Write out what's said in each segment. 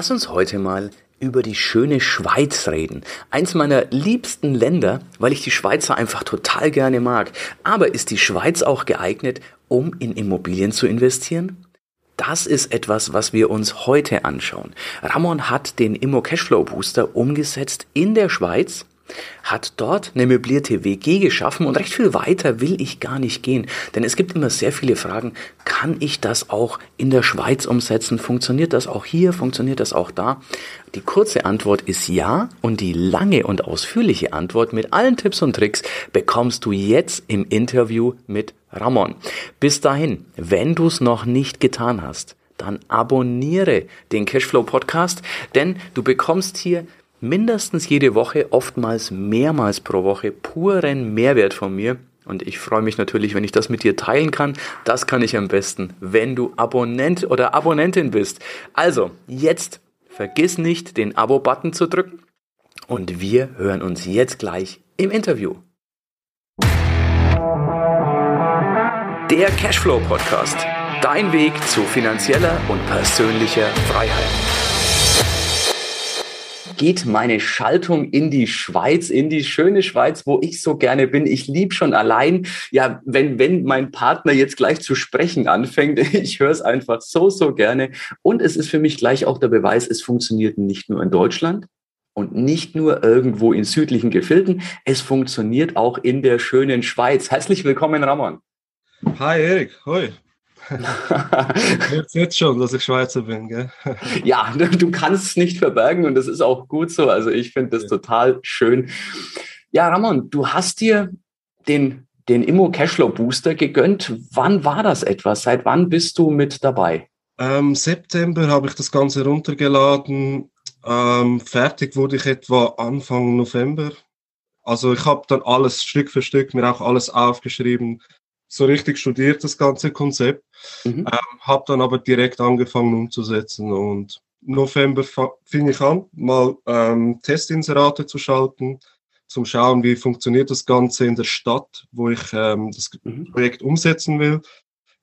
Lass uns heute mal über die schöne Schweiz reden. Eins meiner liebsten Länder, weil ich die Schweizer einfach total gerne mag. Aber ist die Schweiz auch geeignet, um in Immobilien zu investieren? Das ist etwas, was wir uns heute anschauen. Ramon hat den Immo Cashflow Booster umgesetzt in der Schweiz hat dort eine möblierte WG geschaffen und recht viel weiter will ich gar nicht gehen, denn es gibt immer sehr viele Fragen, kann ich das auch in der Schweiz umsetzen? Funktioniert das auch hier? Funktioniert das auch da? Die kurze Antwort ist ja und die lange und ausführliche Antwort mit allen Tipps und Tricks bekommst du jetzt im Interview mit Ramon. Bis dahin, wenn du es noch nicht getan hast, dann abonniere den Cashflow Podcast, denn du bekommst hier mindestens jede Woche, oftmals mehrmals pro Woche puren Mehrwert von mir. Und ich freue mich natürlich, wenn ich das mit dir teilen kann. Das kann ich am besten, wenn du Abonnent oder Abonnentin bist. Also, jetzt vergiss nicht, den Abo-Button zu drücken. Und wir hören uns jetzt gleich im Interview. Der Cashflow Podcast. Dein Weg zu finanzieller und persönlicher Freiheit geht meine Schaltung in die Schweiz, in die schöne Schweiz, wo ich so gerne bin. Ich liebe schon allein, ja, wenn, wenn mein Partner jetzt gleich zu sprechen anfängt, ich höre es einfach so, so gerne. Und es ist für mich gleich auch der Beweis, es funktioniert nicht nur in Deutschland, und nicht nur irgendwo in südlichen Gefilden, es funktioniert auch in der schönen Schweiz. Herzlich willkommen, Ramon. Hi Erik, hoi. jetzt, jetzt schon, dass ich Schweizer bin, gell? ja, du kannst es nicht verbergen und das ist auch gut so. Also ich finde das ja. total schön. Ja, Ramon, du hast dir den, den Immo Cashflow Booster gegönnt. Wann war das etwas? Seit wann bist du mit dabei? Ähm, September habe ich das Ganze runtergeladen. Ähm, fertig wurde ich etwa Anfang November. Also ich habe dann alles Stück für Stück mir auch alles aufgeschrieben, so richtig studiert, das ganze Konzept. Mhm. Ähm, habe dann aber direkt angefangen umzusetzen und November fing ich an, mal ähm, Testinserate zu schalten, zum Schauen, wie funktioniert das Ganze in der Stadt, wo ich ähm, das mhm. Projekt umsetzen will.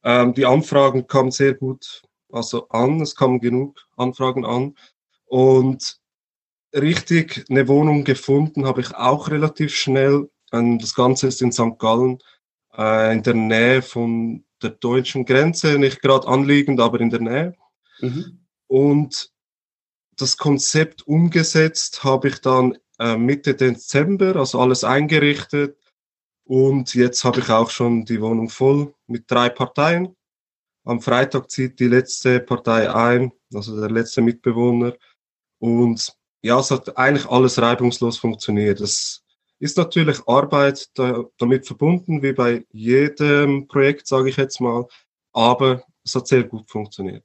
Ähm, die Anfragen kamen sehr gut also an, es kamen genug Anfragen an und richtig eine Wohnung gefunden habe ich auch relativ schnell. Ähm, das Ganze ist in St. Gallen äh, in der Nähe von der deutschen Grenze, nicht gerade anliegend, aber in der Nähe. Mhm. Und das Konzept umgesetzt habe ich dann äh, Mitte Dezember, also alles eingerichtet. Und jetzt habe ich auch schon die Wohnung voll mit drei Parteien. Am Freitag zieht die letzte Partei ein, also der letzte Mitbewohner. Und ja, es hat eigentlich alles reibungslos funktioniert. Das ist natürlich Arbeit da, damit verbunden, wie bei jedem Projekt, sage ich jetzt mal. Aber es hat sehr gut funktioniert.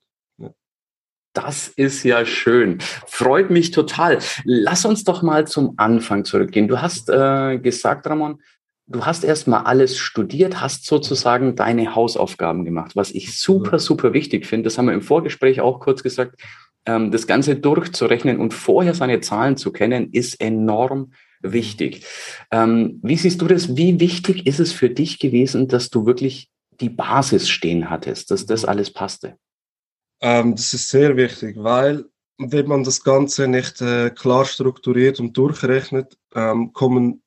Das ist ja schön. Freut mich total. Lass uns doch mal zum Anfang zurückgehen. Du hast äh, gesagt, Ramon, du hast erstmal alles studiert, hast sozusagen deine Hausaufgaben gemacht, was ich super, super wichtig finde. Das haben wir im Vorgespräch auch kurz gesagt. Ähm, das Ganze durchzurechnen und vorher seine Zahlen zu kennen, ist enorm wichtig. Ähm, wie siehst du das? Wie wichtig ist es für dich gewesen, dass du wirklich die Basis stehen hattest, dass das alles passte? Ähm, das ist sehr wichtig, weil wenn man das Ganze nicht äh, klar strukturiert und durchrechnet, ähm, kommen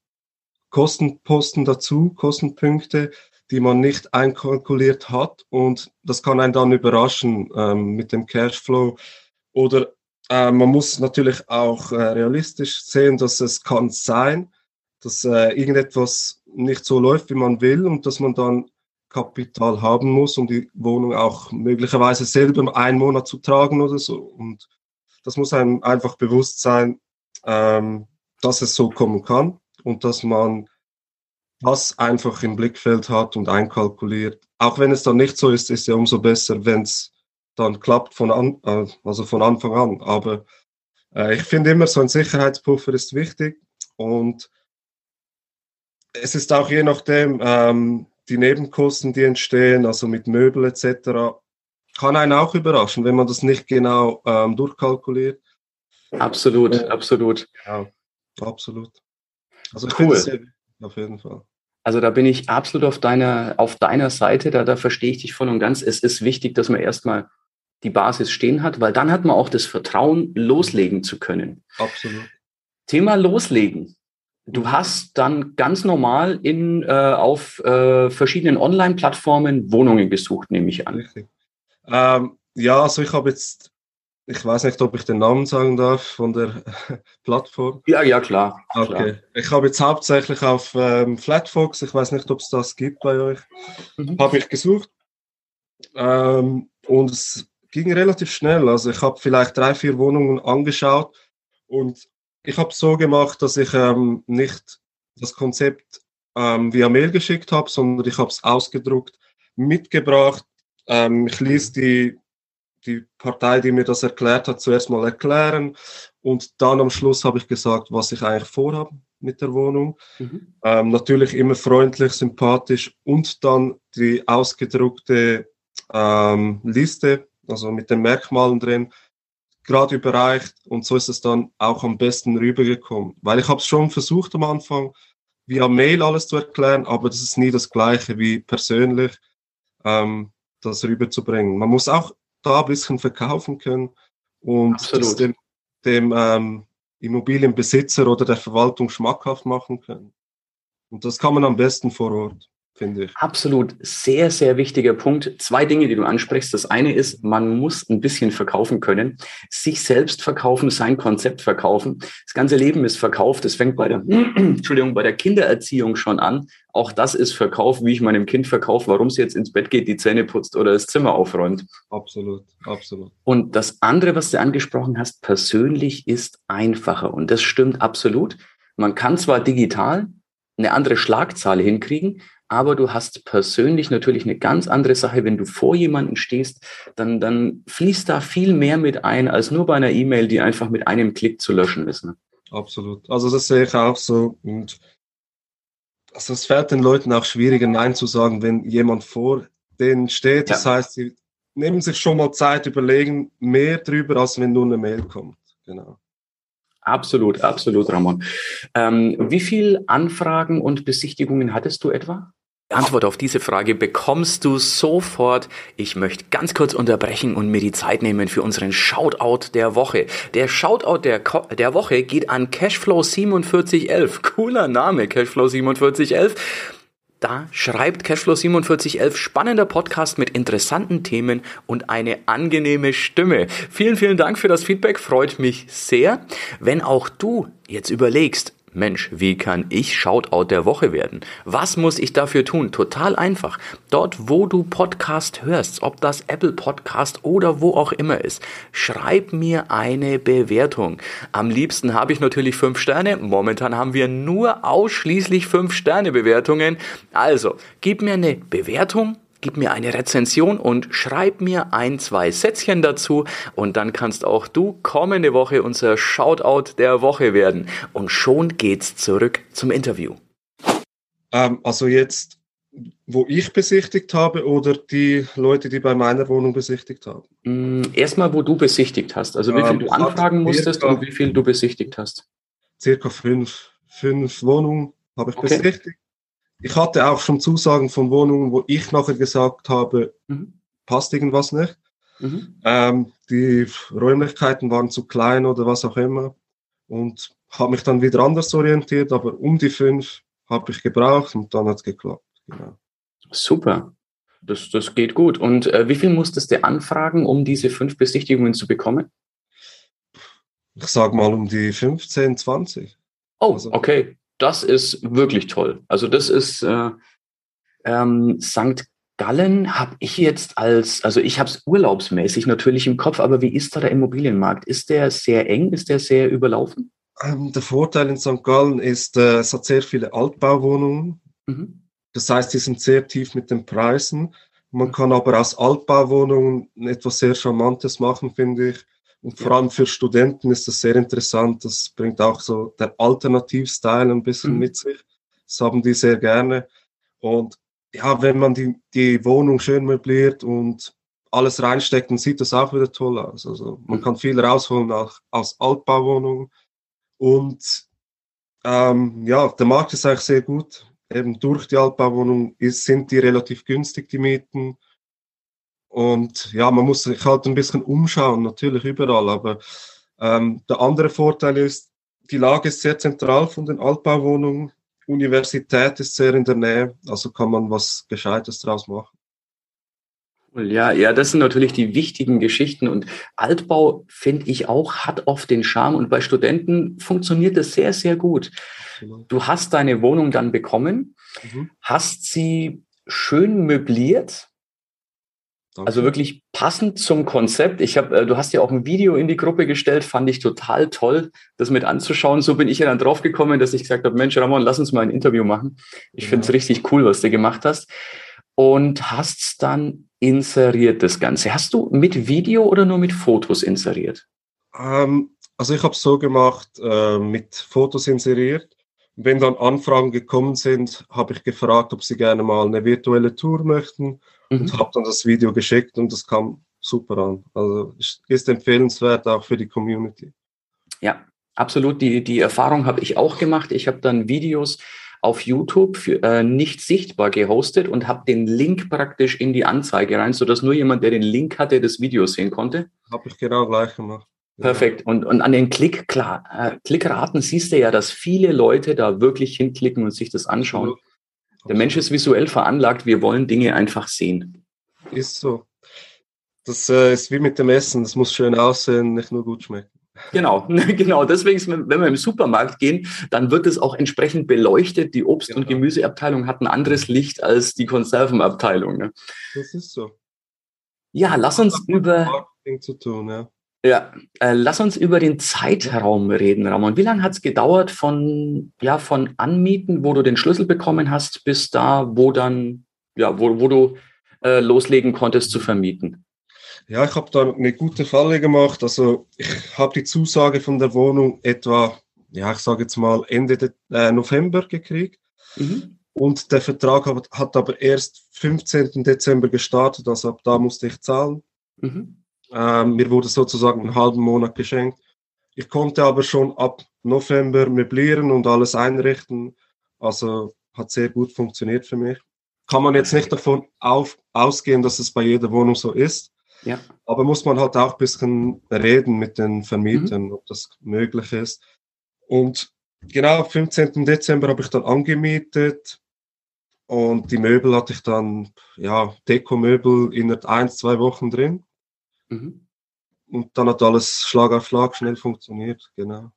Kostenposten dazu, Kostenpunkte, die man nicht einkalkuliert hat und das kann einen dann überraschen ähm, mit dem Cashflow oder äh, man muss natürlich auch äh, realistisch sehen, dass es kann sein, dass äh, irgendetwas nicht so läuft, wie man will und dass man dann Kapital haben muss, um die Wohnung auch möglicherweise selber einen Monat zu tragen oder so. Und das muss einem einfach bewusst sein, ähm, dass es so kommen kann und dass man das einfach im Blickfeld hat und einkalkuliert. Auch wenn es dann nicht so ist, ist ja umso besser, wenn es dann klappt von, an, äh, also von Anfang an. Aber äh, ich finde immer, so ein Sicherheitspuffer ist wichtig und es ist auch je nachdem, ähm, die Nebenkosten, die entstehen, also mit Möbel etc., kann einen auch überraschen, wenn man das nicht genau ähm, durchkalkuliert. Absolut, äh, absolut. Ja, absolut. Also ich cool. finde es auf jeden Fall. Also da bin ich absolut auf deiner, auf deiner Seite, da, da verstehe ich dich voll und ganz. Es ist wichtig, dass man erstmal die Basis stehen hat, weil dann hat man auch das Vertrauen, loslegen zu können. Absolut. Thema Loslegen. Du hast dann ganz normal in, äh, auf äh, verschiedenen Online-Plattformen Wohnungen gesucht, nehme ich an. Richtig. Ähm, ja, also ich habe jetzt, ich weiß nicht, ob ich den Namen sagen darf von der Plattform. Ja, ja, klar. Okay. klar. Ich habe jetzt hauptsächlich auf ähm, Flatfox, ich weiß nicht, ob es das gibt bei euch, Mhm. habe ich gesucht. Ähm, und es ging relativ schnell. Also ich habe vielleicht drei, vier Wohnungen angeschaut und ich habe es so gemacht, dass ich ähm, nicht das Konzept ähm, via Mail geschickt habe, sondern ich habe es ausgedruckt, mitgebracht. Ähm, ich ließ die, die Partei, die mir das erklärt hat, zuerst mal erklären und dann am Schluss habe ich gesagt, was ich eigentlich vorhabe mit der Wohnung. Mhm. Ähm, natürlich immer freundlich, sympathisch und dann die ausgedruckte ähm, Liste, also mit den Merkmalen drin, gerade überreicht und so ist es dann auch am besten rübergekommen. Weil ich habe es schon versucht am Anfang, via Mail alles zu erklären, aber das ist nie das gleiche wie persönlich ähm, das rüberzubringen. Man muss auch da ein bisschen verkaufen können und dem, dem ähm, Immobilienbesitzer oder der Verwaltung schmackhaft machen können. Und das kann man am besten vor Ort, finde ich. Absolut, sehr, sehr wichtiger Punkt. Zwei Dinge, die du ansprichst. Das eine ist, man muss ein bisschen verkaufen können, sich selbst verkaufen, sein Konzept verkaufen. Das ganze Leben ist verkauft. Es fängt bei der, Entschuldigung, bei der Kindererziehung schon an. Auch das ist Verkauf, wie ich meinem Kind verkaufe, warum es jetzt ins Bett geht, die Zähne putzt oder das Zimmer aufräumt. Absolut, absolut. Und das andere, was du angesprochen hast, persönlich ist einfacher. Und das stimmt absolut. Man kann zwar digital eine andere Schlagzahl hinkriegen, aber du hast persönlich natürlich eine ganz andere Sache. Wenn du vor jemanden stehst, dann, dann fließt da viel mehr mit ein, als nur bei einer E-Mail, die einfach mit einem Klick zu löschen ist. Ne? Absolut. Also das sehe ich auch so. Und also es fällt den Leuten auch schwieriger, Nein zu sagen, wenn jemand vor denen steht. Das Ja. heißt, sie nehmen sich schon mal Zeit, überlegen mehr drüber, als wenn nur eine Mail kommt. Genau. Absolut, absolut, Ramon. Ähm, wie viel Anfragen und Besichtigungen hattest du etwa? Antwort auf diese Frage bekommst du sofort. Ich möchte ganz kurz unterbrechen und mir die Zeit nehmen für unseren Shoutout der Woche. Der Shoutout der, Ko der Woche geht an Cashflow 4711. Cooler Name, Cashflow 4711. Da schreibt Cashflow 4711 spannender Podcast mit interessanten Themen und eine angenehme Stimme. Vielen, vielen Dank für das Feedback, freut mich sehr. Wenn auch du jetzt überlegst, Mensch, wie kann ich Shoutout der Woche werden? Was muss ich dafür tun? Total einfach. Dort, wo du Podcast hörst, ob das Apple Podcast oder wo auch immer ist, schreib mir eine Bewertung. Am liebsten habe ich natürlich fünf Sterne. Momentan haben wir nur ausschließlich fünf Sterne Bewertungen. Also, gib mir eine Bewertung gib mir eine Rezension und schreib mir ein, zwei Sätzchen dazu und dann kannst auch du kommende Woche unser Shoutout der Woche werden. Und schon geht's zurück zum Interview. Ähm, also jetzt, wo ich besichtigt habe oder die Leute, die bei meiner Wohnung besichtigt haben? Mm, Erstmal, wo du besichtigt hast, also wie viel Ähm, du anfragen musstest circa- und wie viel du besichtigt hast. Circa fünf, fünf Wohnungen habe ich Okay. besichtigt. Ich hatte auch schon Zusagen von Wohnungen, wo ich nachher gesagt habe, Mhm. passt irgendwas nicht. Mhm. Ähm, die Räumlichkeiten waren zu klein oder was auch immer. Und habe mich dann wieder anders orientiert, aber um die fünf habe ich gebraucht und dann hat es geklappt. Genau. Super. Das, das geht gut. Und äh, wie viel musstest du anfragen, um diese fünf Besichtigungen zu bekommen? Ich sage mal um die 15, 20. Oh, Also- okay. Das ist wirklich toll. Also das ist äh, ähm, St. Gallen habe ich jetzt als, also ich habe es urlaubsmäßig natürlich im Kopf, aber wie ist da der Immobilienmarkt? Ist der sehr eng? Ist der sehr überlaufen? Ähm, der Vorteil in St. Gallen ist, äh, es hat sehr viele Altbauwohnungen. Mhm. Das heißt, die sind sehr tief mit den Preisen. Man kann aber aus Altbauwohnungen etwas sehr Charmantes machen, finde ich. Und vor allem für Studenten ist das sehr interessant. Das bringt auch so der Alternativstyle ein bisschen Mhm. mit sich. Das haben die sehr gerne. Und ja, wenn man die, die Wohnung schön möbliert und alles reinsteckt, dann sieht das auch wieder toll aus. Also man Mhm. kann viel rausholen auch aus Altbauwohnungen. Und ähm, ja, der Markt ist eigentlich sehr gut. Eben durch die Altbauwohnung ist, sind die relativ günstig, die Mieten. Und ja, man muss sich halt ein bisschen umschauen, natürlich überall. Aber ähm, der andere Vorteil ist, die Lage ist sehr zentral von den Altbauwohnungen. Universität ist sehr in der Nähe, also kann man was Gescheites draus machen. Ja, ja, das sind natürlich die wichtigen Geschichten und Altbau finde ich auch hat oft den Charme und bei Studenten funktioniert das sehr, sehr gut. Du hast deine Wohnung dann bekommen, mhm. hast sie schön möbliert, Danke. Also wirklich passend zum Konzept. Ich habe, äh, du hast ja auch ein Video in die Gruppe gestellt, fand ich total toll, das mit anzuschauen. So bin ich ja dann drauf gekommen, dass ich gesagt habe, Mensch, Ramon, lass uns mal ein Interview machen. Ich ja. finde es richtig cool, was du gemacht hast. Und hast dann inseriert das Ganze. Hast du mit Video oder nur mit Fotos inseriert? Ähm, also ich habe es so gemacht, äh, mit Fotos inseriert. Wenn dann Anfragen gekommen sind, habe ich gefragt, ob sie gerne mal eine virtuelle Tour möchten mhm. und habe dann das Video geschickt und das kam super an. Also ist empfehlenswert auch für die Community. Ja, absolut. Die, die Erfahrung habe ich auch gemacht. Ich habe dann Videos auf YouTube für, äh, nicht sichtbar gehostet und habe den Link praktisch in die Anzeige rein, sodass nur jemand, der den Link hatte, das Video sehen konnte. Habe ich genau gleich gemacht. Perfekt. Und, und an den Klick, klar, äh, Klickraten siehst du ja, dass viele Leute da wirklich hinklicken und sich das anschauen. Der Mensch ist visuell veranlagt, wir wollen Dinge einfach sehen. Ist so. Das äh, ist wie mit dem Essen, das muss schön aussehen, nicht nur gut schmecken. Genau, genau. Deswegen, wenn wir im Supermarkt gehen, dann wird es auch entsprechend beleuchtet. Die Obst- genau. und Gemüseabteilung hat ein anderes Licht als die Konservenabteilung. Ne? Das ist so. Ja, lass uns über. Marketing zu tun, ja. Ja, äh, lass uns über den Zeitraum reden, Ramon. Wie lange hat es gedauert von, ja, von Anmieten, wo du den Schlüssel bekommen hast, bis da, wo dann, ja, wo, wo du äh, loslegen konntest zu vermieten? Ja, ich habe da eine gute Falle gemacht. Also ich habe die Zusage von der Wohnung etwa, ja, ich sage jetzt mal Ende de, äh, November gekriegt. Mhm. Und der Vertrag hat, hat, aber erst 15. Dezember gestartet, also ab da musste ich zahlen. Mhm. Ähm, mir wurde sozusagen einen halben Monat geschenkt. Ich konnte aber schon ab November möblieren und alles einrichten. Also hat sehr gut funktioniert für mich. Kann man jetzt nicht davon auf, ausgehen, dass es bei jeder Wohnung so ist. Ja. Aber muss man halt auch ein bisschen reden mit den Vermietern, mhm. ob das möglich ist. Und genau, 15. Dezember habe ich dann angemietet und die Möbel hatte ich dann, ja, Dekomöbel innerhalb ein, zwei Wochen drin. Mhm. Und dann hat alles Schlag auf Schlag schnell funktioniert, genau.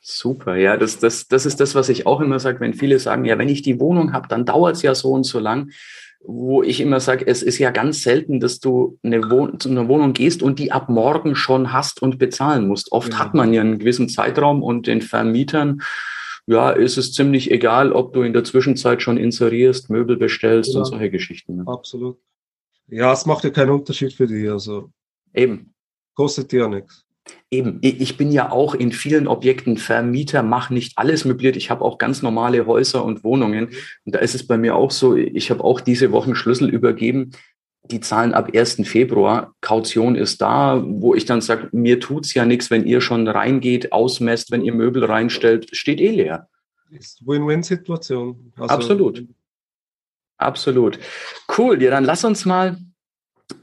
Super, ja, das, das, das ist das, was ich auch immer sage, wenn viele sagen, ja, wenn ich die Wohnung habe, dann dauert es ja so und so lang, wo ich immer sage, es ist ja ganz selten, dass du eine Wohn zu einer Wohnung gehst und die ab morgen schon hast und bezahlen musst. Oft genau. hat man ja einen gewissen Zeitraum und den Vermietern, ja, ist es ziemlich egal, ob du in der Zwischenzeit schon inserierst, Möbel bestellst genau. und solche Geschichten. Ne? Absolut. Ja, es macht ja keinen Unterschied für dich. Also Eben. Kostet dir ja nichts. Eben, ich bin ja auch in vielen Objekten Vermieter, mache nicht alles möbliert. Ich habe auch ganz normale Häuser und Wohnungen. Und da ist es bei mir auch so, ich habe auch diese Wochen Schlüssel übergeben. Die zahlen ab 1. Februar. Kaution ist da, wo ich dann sage, mir tut's ja nichts, wenn ihr schon reingeht, ausmesst, wenn ihr Möbel reinstellt, steht eh leer. Ist Win-Win-Situation. Also Absolut. Absolut. Cool, ja, dann lass uns mal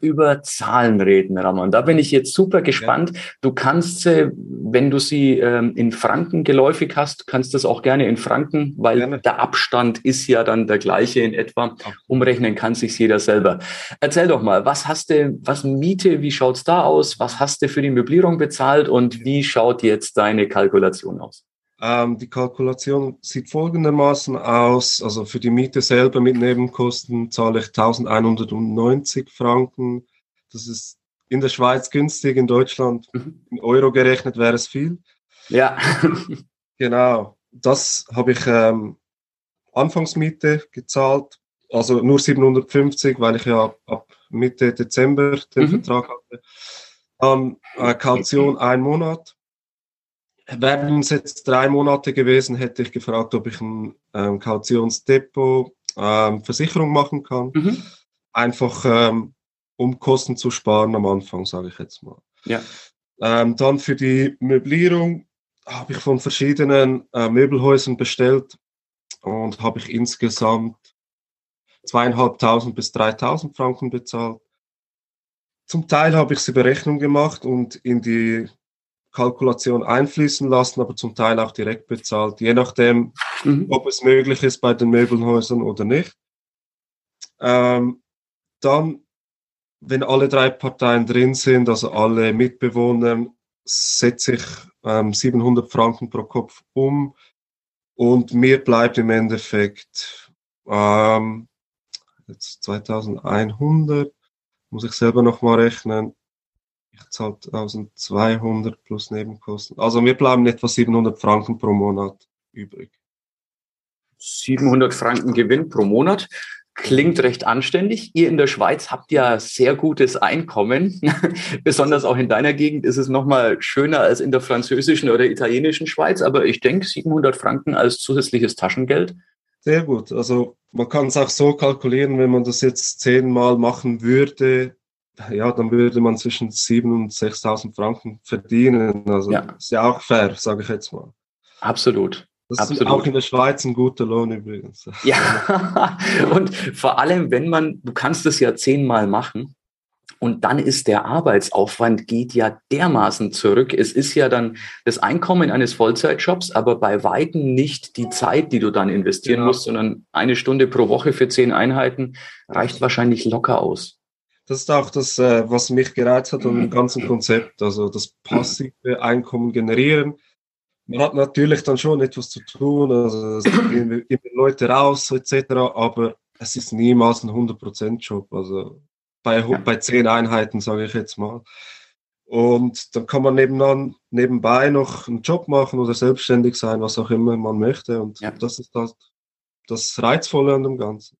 über Zahlen reden, Ramon. Da bin ich jetzt super gespannt. Du kannst, wenn du sie ähm, in Franken geläufig hast, kannst das auch gerne in Franken, weil gerne. der Abstand ist ja dann der gleiche in etwa. Umrechnen kann sich jeder selber. Erzähl doch mal, was hast du, was Miete, wie schaut's da aus? Was hast du für die Möblierung bezahlt und wie schaut jetzt deine Kalkulation aus? Ähm, die Kalkulation sieht folgendermaßen aus. Also für die Miete selber mit Nebenkosten zahle ich 1190 Franken. Das ist in der Schweiz günstig, in Deutschland mhm. in Euro gerechnet wäre es viel. Ja. genau. Das habe ich ähm, Anfangsmiete gezahlt. Also nur 750, weil ich ja ab Mitte Dezember den mhm. Vertrag hatte. Dann äh, Kaution ein Monat Wären es jetzt drei Monate gewesen, hätte ich gefragt, ob ich ein ähm, Kautionsdepot ähm, Versicherung machen kann. Mhm. Einfach ähm, um Kosten zu sparen am Anfang, sage ich jetzt mal. Ja. Ähm, dann für die Möblierung habe ich von verschiedenen äh, Möbelhäusern bestellt und habe ich insgesamt zweieinhalbtausend bis dreitausend Franken bezahlt. zum Teil habe ich sie Berechnung gemacht und in die Kalkulation einfließen lassen, aber zum Teil auch direkt bezahlt, je nachdem, mhm. ob es möglich ist bei den Möbelhäusern oder nicht. Ähm, dann, wenn alle drei Parteien drin sind, also alle Mitbewohner, setze ich ähm, 700 Franken pro Kopf um und mir bleibt im Endeffekt ähm, jetzt 2100, muss ich selber nochmal rechnen, ich zahle 1200 plus Nebenkosten. Also mir bleiben etwa 700 Franken pro Monat übrig. 700 Franken Gewinn pro Monat. Klingt recht anständig. Ihr in der Schweiz habt ja sehr gutes Einkommen. Besonders auch in deiner Gegend ist es nochmal schöner als in der französischen oder italienischen Schweiz. Aber ich denke, 700 Franken als zusätzliches Taschengeld. Sehr gut. Also man kann es auch so kalkulieren, wenn man das jetzt zehnmal machen würde, ja, dann würde man zwischen 7.000 und 6.000 Franken verdienen. Also ja. ist ja auch fair, sage ich jetzt mal. Absolut. Das Absolut. ist auch in der Schweiz ein guter Lohn übrigens. Ja, und vor allem, wenn man, du kannst es ja zehnmal machen, und dann ist der Arbeitsaufwand geht ja dermaßen zurück. Es ist ja dann das Einkommen eines Vollzeitjobs, aber bei Weitem nicht die Zeit, die du dann investieren genau. musst, sondern eine Stunde pro Woche für zehn Einheiten reicht wahrscheinlich locker aus das ist auch das, äh, was mich gereizt hat an dem ganzen Konzept, also das passive Einkommen generieren. Man hat natürlich dann schon etwas zu tun, also es gehen immer Leute raus etc., aber es ist niemals ein 100%-Job, also bei, bei zehn Einheiten, sage ich jetzt mal. Und dann kann man nebenan, nebenbei noch einen Job machen oder selbstständig sein, was auch immer man möchte. Und ja. das ist das, das Reizvolle an dem Ganzen.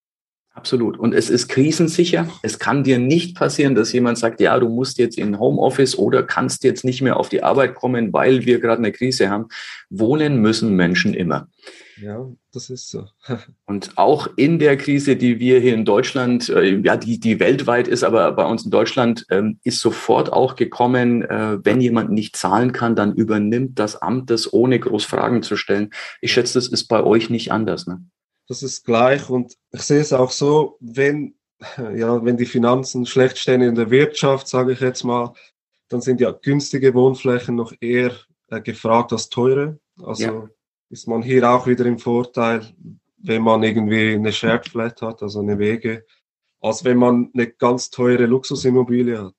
Absolut. Und es ist krisensicher. Es kann dir nicht passieren, dass jemand sagt, ja, du musst jetzt in Homeoffice oder kannst jetzt nicht mehr auf die Arbeit kommen, weil wir gerade eine Krise haben. Wohnen müssen Menschen immer. Ja, das ist so. und auch in der Krise, die wir hier in Deutschland, äh, ja, die, die weltweit ist, aber bei uns in Deutschland ähm, ist sofort auch gekommen, äh, wenn jemand nicht zahlen kann, dann übernimmt das Amt das, ohne groß Fragen zu stellen. Ich schätze, das ist bei euch nicht anders. Ne? Das ist gleich. Und ich sehe es auch so, wenn, ja, wenn die Finanzen schlecht stehen in der Wirtschaft, sage ich jetzt mal, dann sind ja günstige Wohnflächen noch eher äh, gefragt als teure. Also ja. ist man hier auch wieder im Vorteil, wenn man irgendwie eine Shared Flat hat, also eine Wege, als wenn man eine ganz teure Luxusimmobilie hat.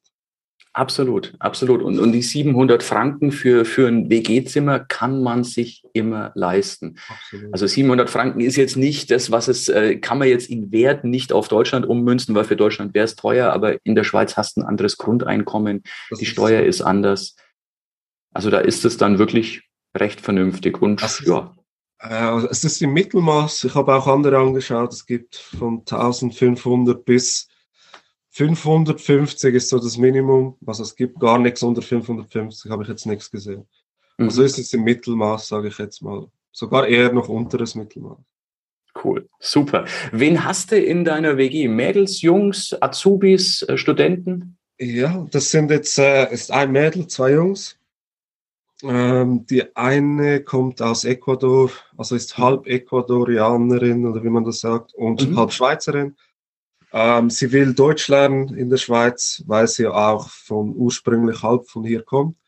Absolut, absolut. Und, und die 700 Franken für, für ein WG-Zimmer kann man sich immer leisten. Absolut. Also 700 Franken ist jetzt nicht das, was es, äh, kann man jetzt in Wert nicht auf Deutschland ummünzen, weil für Deutschland wäre es teuer, aber in der Schweiz hast du ein anderes Grundeinkommen, das die ist Steuer so. ist anders. Also da ist es dann wirklich recht vernünftig. Und ja. Äh, es ist im Mittelmaß, ich habe auch andere angeschaut, es gibt von 1500 bis 550 ist so das Minimum. Also es gibt gar nichts unter 550, habe ich jetzt nichts gesehen. Mhm. Also ist es im Mittelmaß, sage ich jetzt mal. Sogar eher noch unteres Mittelmaß. Cool, super. Wen hast du in deiner WG? Mädels, Jungs, Azubis, äh, Studenten? Ja, das sind jetzt äh, ist ein Mädel, zwei Jungs. Ähm, die eine kommt aus Ecuador, also ist halb Ecuadorianerin oder wie man das sagt, und mhm. halb Schweizerin. Ähm, sie will Deutsch lernen in der Schweiz, weil sie auch von ursprünglich halb von hier kommt.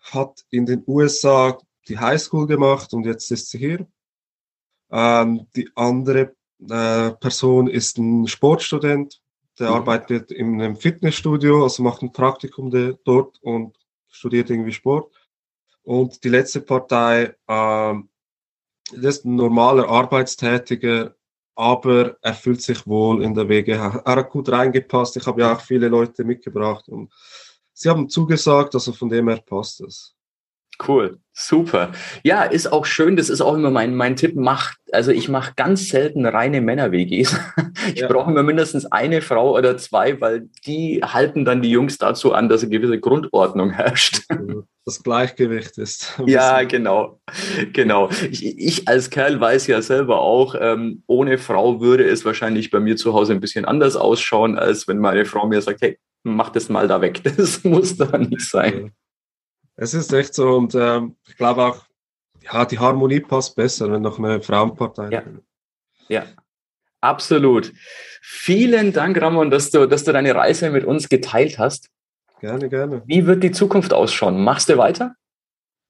Hat in den USA die Highschool gemacht und jetzt ist sie hier. Ähm, die andere äh, Person ist ein Sportstudent, der mhm. arbeitet in einem Fitnessstudio, also macht ein Praktikum dort und studiert irgendwie Sport. Und die letzte Partei, ähm, das ist ein normaler Arbeitstätiger, aber er fühlt sich wohl in der Wege. Er hat gut reingepasst. Ich habe ja auch viele Leute mitgebracht und sie haben zugesagt, also von dem her passt es. Cool, super. Ja, ist auch schön, das ist auch immer mein, mein Tipp, macht, also ich mache ganz selten reine Männer-WGs. Ich ja. brauche immer mindestens eine Frau oder zwei, weil die halten dann die Jungs dazu an, dass eine gewisse Grundordnung herrscht. Das Gleichgewicht ist. Ja, genau. Genau. Ich, ich, als Kerl weiß ja selber auch, ähm, ohne Frau würde es wahrscheinlich bei mir zu Hause ein bisschen anders ausschauen, als wenn meine Frau mir sagt, hey, mach das mal da weg. Das muss da nicht sein. Es ist echt so und ähm, ich glaube auch, ja, die Harmonie passt besser, wenn noch eine Frauenpartei. Ja. ja. Absolut. Vielen Dank, Ramon, dass du, dass du deine Reise mit uns geteilt hast. Gerne, gerne. Wie wird die Zukunft ausschauen? Machst du weiter?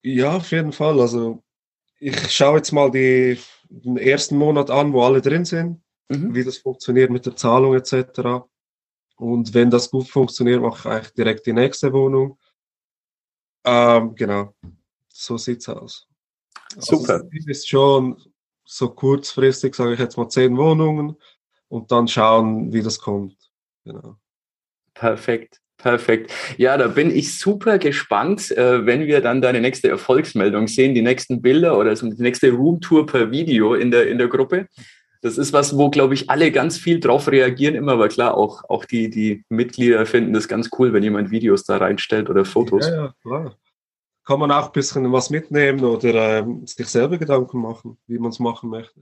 Ja, auf jeden Fall. Also ich schaue jetzt mal die, den ersten Monat an, wo alle drin sind, mhm. wie das funktioniert mit der Zahlung etc. Und wenn das gut funktioniert, mache ich eigentlich direkt die nächste Wohnung. Ähm, genau, so sieht's aus. Also, Super. Also, ist schon so kurzfristig, sage ich jetzt mal, zehn Wohnungen und dann schauen, wie das kommt. Genau. Perfekt. Perfekt. Ja, da bin ich super gespannt, äh, wenn wir dann deine nächste Erfolgsmeldung sehen, die nächsten Bilder oder die nächste Roomtour per Video in der, in der Gruppe. Das ist was, wo, glaube ich, alle ganz viel drauf reagieren immer, aber klar, auch, auch die, die Mitglieder finden das ganz cool, wenn jemand Videos da reinstellt oder Fotos. Ja, ja, klar. Kann man auch ein bisschen was mitnehmen oder äh, sich selber Gedanken machen, wie man es machen möchte.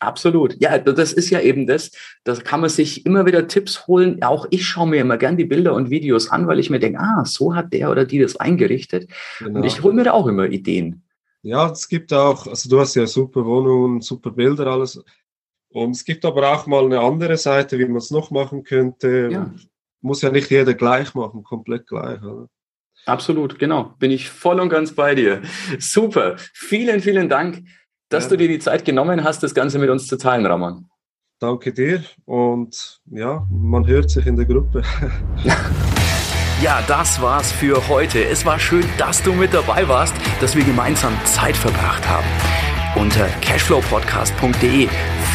Absolut. Ja, das ist ja eben das. Da kann man sich immer wieder Tipps holen. Auch ich schaue mir immer gern die Bilder und Videos an, weil ich mir denke, ah, so hat der oder die das eingerichtet. Genau. Und ich hole mir da auch immer Ideen. Ja, es gibt auch, also du hast ja super Wohnungen, super Bilder, alles. Und es gibt aber auch mal eine andere Seite, wie man es noch machen könnte. Ja. Muss ja nicht jeder gleich machen, komplett gleich. Oder? Absolut, genau. Bin ich voll und ganz bei dir. Super. Vielen, vielen Dank dass ja. du dir die Zeit genommen hast, das Ganze mit uns zu teilen, Ramon. Danke dir und ja, man hört sich in der Gruppe. Ja, das war's für heute. Es war schön, dass du mit dabei warst, dass wir gemeinsam Zeit verbracht haben. Unter cashflowpodcast.de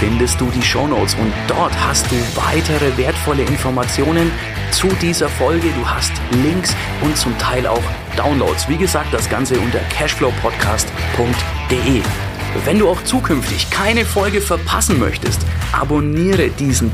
findest du die Shownotes und dort hast du weitere wertvolle Informationen zu dieser Folge. Du hast Links und zum Teil auch Downloads. Wie gesagt, das Ganze unter cashflowpodcast.de. Wenn du auch zukünftig keine Folge verpassen möchtest, abonniere diesen